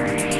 Bye.